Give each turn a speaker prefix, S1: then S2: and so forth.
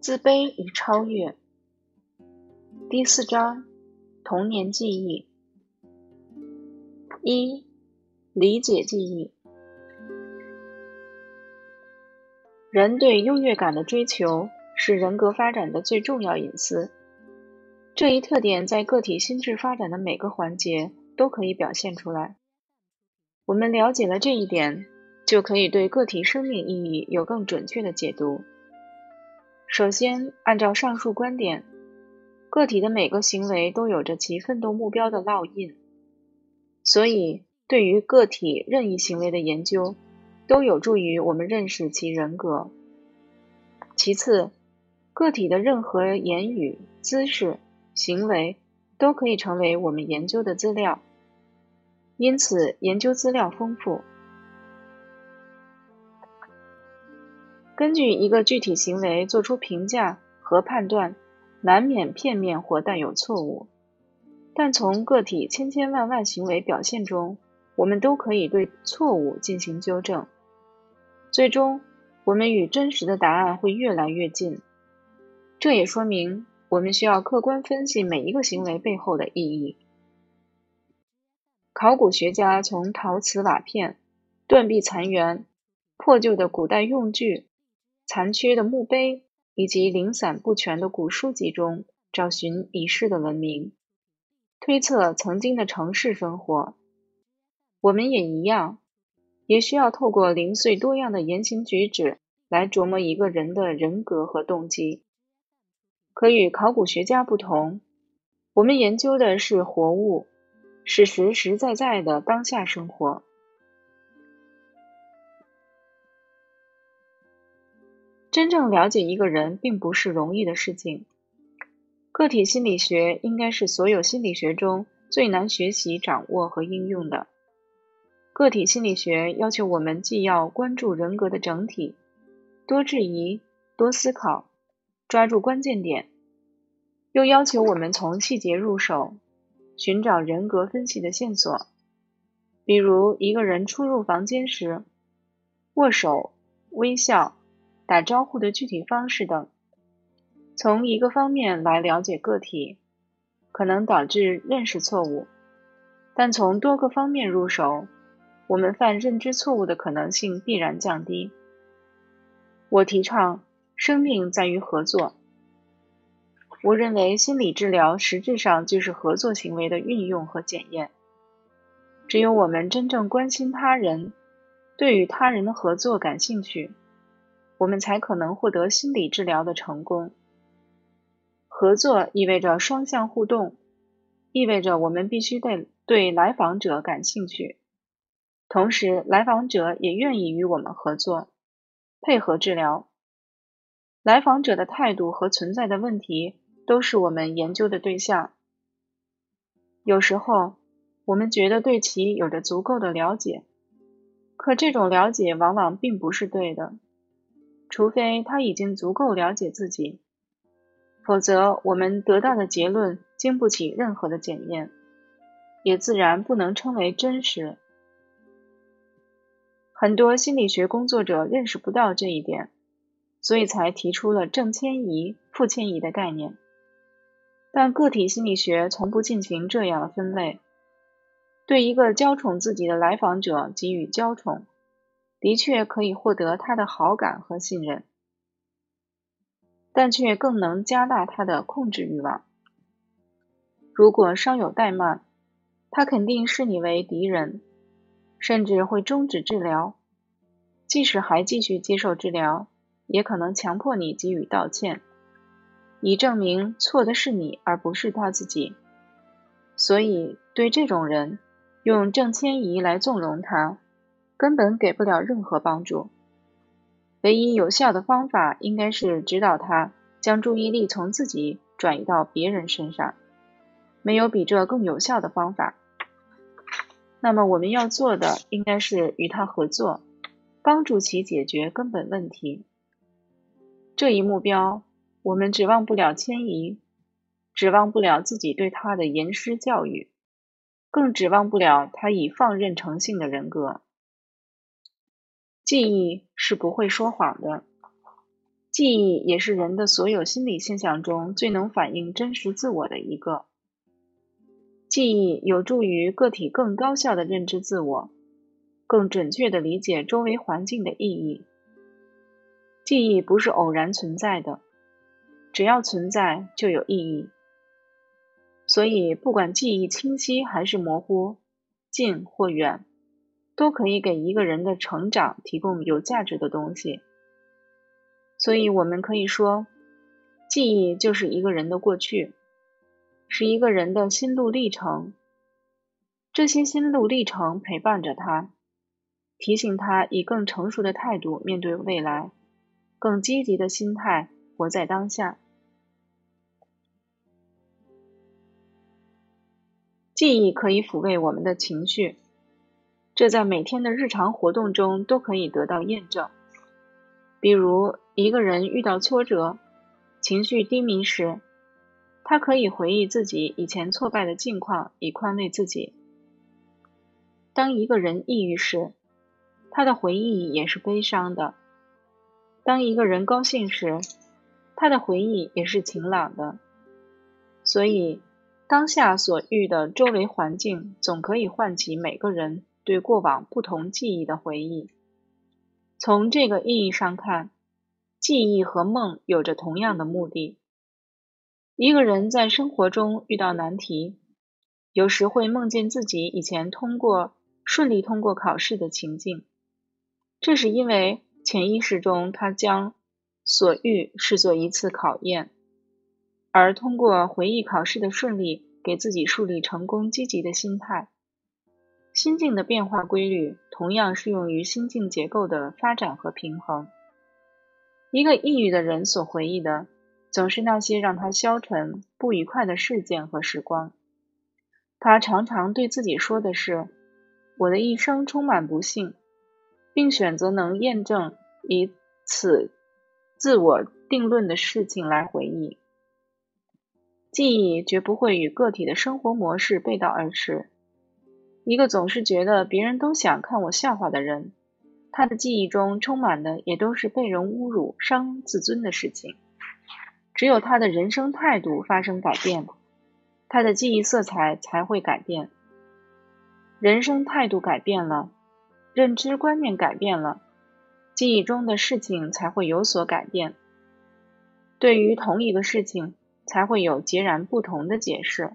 S1: 自卑与超越。第四章：童年记忆。一、理解记忆。人对优越感的追求是人格发展的最重要隐私。这一特点在个体心智发展的每个环节都可以表现出来。我们了解了这一点。就可以对个体生命意义有更准确的解读。首先，按照上述观点，个体的每个行为都有着其奋斗目标的烙印，所以对于个体任意行为的研究，都有助于我们认识其人格。其次，个体的任何言语、姿势、行为都可以成为我们研究的资料，因此研究资料丰富。根据一个具体行为做出评价和判断，难免片面或带有错误。但从个体千千万万行为表现中，我们都可以对错误进行纠正。最终，我们与真实的答案会越来越近。这也说明我们需要客观分析每一个行为背后的意义。考古学家从陶瓷瓦片、断壁残垣、破旧的古代用具。残缺的墓碑以及零散不全的古书籍中找寻已逝的文明，推测曾经的城市生活。我们也一样，也需要透过零碎多样的言行举止来琢磨一个人的人格和动机。可与考古学家不同，我们研究的是活物，是实实在在的当下生活。真正了解一个人并不是容易的事情。个体心理学应该是所有心理学中最难学习、掌握和应用的。个体心理学要求我们既要关注人格的整体，多质疑、多思考，抓住关键点，又要求我们从细节入手，寻找人格分析的线索。比如，一个人初入房间时，握手、微笑。打招呼的具体方式等，从一个方面来了解个体，可能导致认识错误；但从多个方面入手，我们犯认知错误的可能性必然降低。我提倡生命在于合作。我认为心理治疗实质上就是合作行为的运用和检验。只有我们真正关心他人，对与他人的合作感兴趣。我们才可能获得心理治疗的成功。合作意味着双向互动，意味着我们必须对对来访者感兴趣，同时来访者也愿意与我们合作，配合治疗。来访者的态度和存在的问题都是我们研究的对象。有时候，我们觉得对其有着足够的了解，可这种了解往往并不是对的。除非他已经足够了解自己，否则我们得到的结论经不起任何的检验，也自然不能称为真实。很多心理学工作者认识不到这一点，所以才提出了正迁移、负迁移的概念。但个体心理学从不进行这样的分类，对一个娇宠自己的来访者给予娇宠。的确可以获得他的好感和信任，但却更能加大他的控制欲望。如果稍有怠慢，他肯定视你为敌人，甚至会终止治疗。即使还继续接受治疗，也可能强迫你给予道歉，以证明错的是你而不是他自己。所以，对这种人，用正迁移来纵容他。根本给不了任何帮助。唯一有效的方法应该是指导他将注意力从自己转移到别人身上。没有比这更有效的方法。那么我们要做的应该是与他合作，帮助其解决根本问题。这一目标，我们指望不了迁移，指望不了自己对他的严师教育，更指望不了他以放任成性的人格。记忆是不会说谎的，记忆也是人的所有心理现象中最能反映真实自我的一个。记忆有助于个体更高效的认知自我，更准确的理解周围环境的意义。记忆不是偶然存在的，只要存在就有意义。所以，不管记忆清晰还是模糊，近或远，都可以给一个人的成长提供有价值的东西。所以，我们可以说，记忆就是一个人的过去。是一个人的心路历程，这些心路历程陪伴着他，提醒他以更成熟的态度面对未来，更积极的心态活在当下。记忆可以抚慰我们的情绪，这在每天的日常活动中都可以得到验证。比如，一个人遇到挫折、情绪低迷时。他可以回忆自己以前挫败的境况，以宽慰自己。当一个人抑郁时，他的回忆也是悲伤的；当一个人高兴时，他的回忆也是晴朗的。所以，当下所遇的周围环境，总可以唤起每个人对过往不同记忆的回忆。从这个意义上看，记忆和梦有着同样的目的。一个人在生活中遇到难题，有时会梦见自己以前通过顺利通过考试的情境，这是因为潜意识中他将所遇视作一次考验，而通过回忆考试的顺利，给自己树立成功积极的心态。心境的变化规律同样适用于心境结构的发展和平衡。一个抑郁的人所回忆的。总是那些让他消沉、不愉快的事件和时光。他常常对自己说的是：“我的一生充满不幸，并选择能验证以此自我定论的事情来回忆。”记忆绝不会与个体的生活模式背道而驰。一个总是觉得别人都想看我笑话的人，他的记忆中充满的也都是被人侮辱、伤自尊的事情。只有他的人生态度发生改变，他的记忆色彩才会改变。人生态度改变了，认知观念改变了，记忆中的事情才会有所改变。对于同一个事情，才会有截然不同的解释。